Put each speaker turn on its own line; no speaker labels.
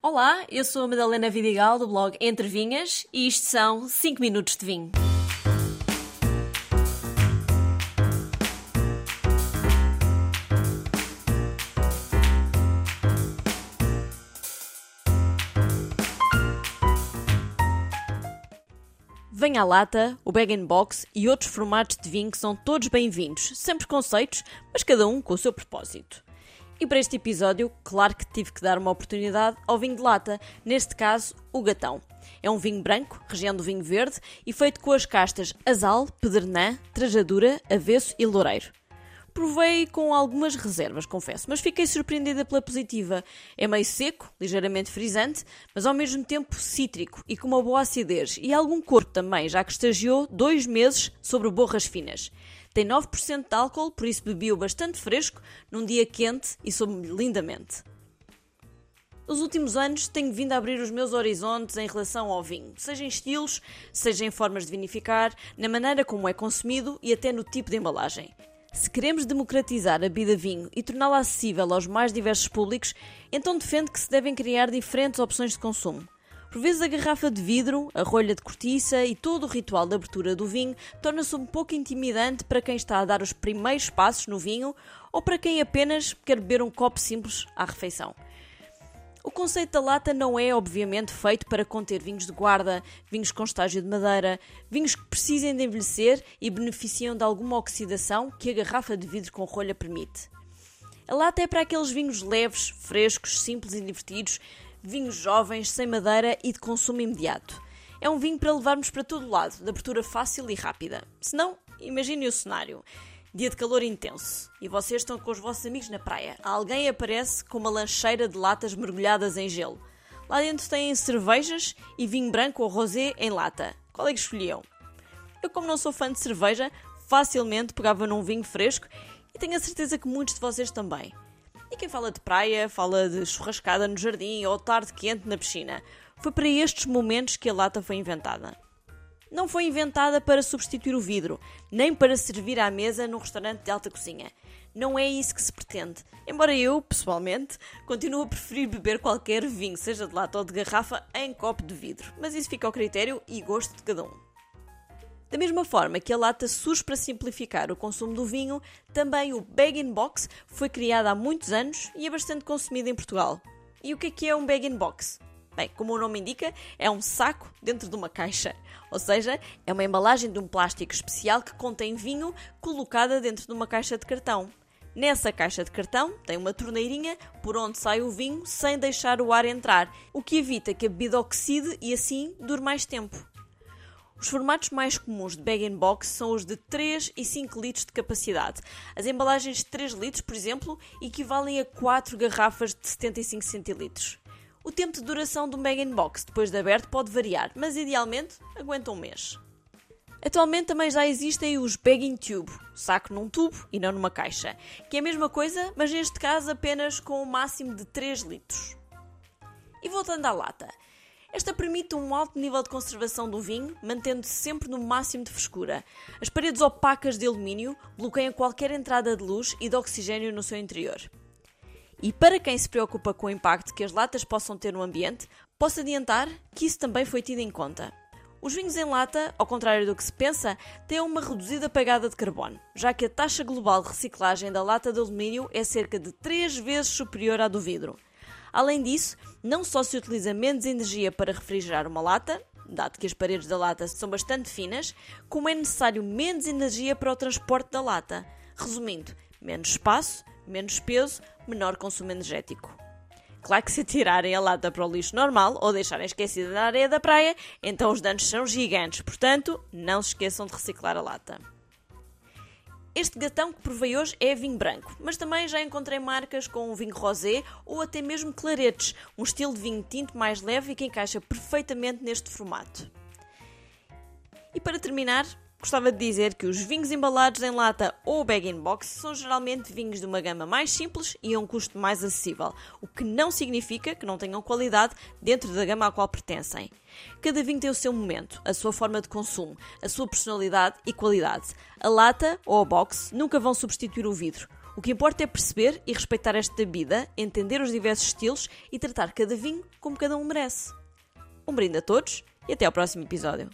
Olá, eu sou a Madalena Vidigal do blog Entre Vinhas e isto são 5 minutos de vinho. Vem à lata, o bag box e outros formatos de vinho que são todos bem-vindos, sem preconceitos, mas cada um com o seu propósito. E para este episódio, claro que tive que dar uma oportunidade ao vinho de lata, neste caso, o Gatão. É um vinho branco, região do vinho verde, e feito com as castas Azal, Pedernã, Trajadura, Avesso e Loureiro. Provei com algumas reservas, confesso, mas fiquei surpreendida pela positiva. É meio seco, ligeiramente frisante, mas ao mesmo tempo cítrico e com uma boa acidez e algum corpo também, já que estagiou dois meses sobre borras finas. Tem 9% de álcool, por isso bebi-o bastante fresco, num dia quente e soube-me lindamente. Nos últimos anos tenho vindo a abrir os meus horizontes em relação ao vinho, seja em estilos, seja em formas de vinificar, na maneira como é consumido e até no tipo de embalagem. Se queremos democratizar a bebida vinho e torná-la acessível aos mais diversos públicos, então defendo que se devem criar diferentes opções de consumo. Por vezes a garrafa de vidro, a rolha de cortiça e todo o ritual de abertura do vinho torna-se um pouco intimidante para quem está a dar os primeiros passos no vinho ou para quem apenas quer beber um copo simples à refeição. O conceito da lata não é, obviamente, feito para conter vinhos de guarda, vinhos com estágio de madeira, vinhos que precisem de envelhecer e beneficiam de alguma oxidação que a garrafa de vidro com rolha permite. A lata é para aqueles vinhos leves, frescos, simples e divertidos, vinhos jovens, sem madeira e de consumo imediato. É um vinho para levarmos para todo lado, de abertura fácil e rápida. Se não, imagine o cenário. Dia de calor intenso e vocês estão com os vossos amigos na praia. Alguém aparece com uma lancheira de latas mergulhadas em gelo. Lá dentro têm cervejas e vinho branco ou rosé em lata. Qual é que escolhiam? Eu, como não sou fã de cerveja, facilmente pegava num vinho fresco e tenho a certeza que muitos de vocês também. Quem fala de praia, fala de churrascada no jardim ou tarde quente na piscina. Foi para estes momentos que a lata foi inventada. Não foi inventada para substituir o vidro, nem para servir à mesa num restaurante de alta cozinha. Não é isso que se pretende. Embora eu, pessoalmente, continue a preferir beber qualquer vinho, seja de lata ou de garrafa, em copo de vidro. Mas isso fica ao critério e gosto de cada um. Da mesma forma que a lata surge para simplificar o consumo do vinho, também o bag-in-box foi criado há muitos anos e é bastante consumido em Portugal. E o que é que é um bag-in-box? Bem, como o nome indica, é um saco dentro de uma caixa. Ou seja, é uma embalagem de um plástico especial que contém vinho colocada dentro de uma caixa de cartão. Nessa caixa de cartão tem uma torneirinha por onde sai o vinho sem deixar o ar entrar, o que evita que a bebida oxide e assim dure mais tempo. Os formatos mais comuns de bag-in-box são os de 3 e 5 litros de capacidade. As embalagens de 3 litros, por exemplo, equivalem a 4 garrafas de 75 centilitros. O tempo de duração do bag-in-box depois de aberto pode variar, mas idealmente aguenta um mês. Atualmente também já existem os bag-in-tube, saco num tubo e não numa caixa, que é a mesma coisa, mas neste caso apenas com o um máximo de 3 litros. E voltando à lata, esta permite um alto nível de conservação do vinho, mantendo-se sempre no máximo de frescura. As paredes opacas de alumínio bloqueiam qualquer entrada de luz e de oxigênio no seu interior. E para quem se preocupa com o impacto que as latas possam ter no ambiente, posso adiantar que isso também foi tido em conta. Os vinhos em lata, ao contrário do que se pensa, têm uma reduzida pegada de carbono, já que a taxa global de reciclagem da lata de alumínio é cerca de 3 vezes superior à do vidro. Além disso, não só se utiliza menos energia para refrigerar uma lata, dado que as paredes da lata são bastante finas, como é necessário menos energia para o transporte da lata. Resumindo, menos espaço, menos peso, menor consumo energético. Claro que se tirarem a lata para o lixo normal ou deixarem esquecida na areia da praia, então os danos são gigantes, portanto, não se esqueçam de reciclar a lata. Este gatão que provei hoje é vinho branco, mas também já encontrei marcas com vinho rosé ou até mesmo claretes, um estilo de vinho tinto mais leve e que encaixa perfeitamente neste formato. E para terminar, Gostava de dizer que os vinhos embalados em lata ou bag-in-box são geralmente vinhos de uma gama mais simples e a um custo mais acessível, o que não significa que não tenham qualidade dentro da gama à qual pertencem. Cada vinho tem o seu momento, a sua forma de consumo, a sua personalidade e qualidade. A lata ou a box nunca vão substituir o vidro. O que importa é perceber e respeitar esta bebida, entender os diversos estilos e tratar cada vinho como cada um merece. Um brinde a todos e até ao próximo episódio.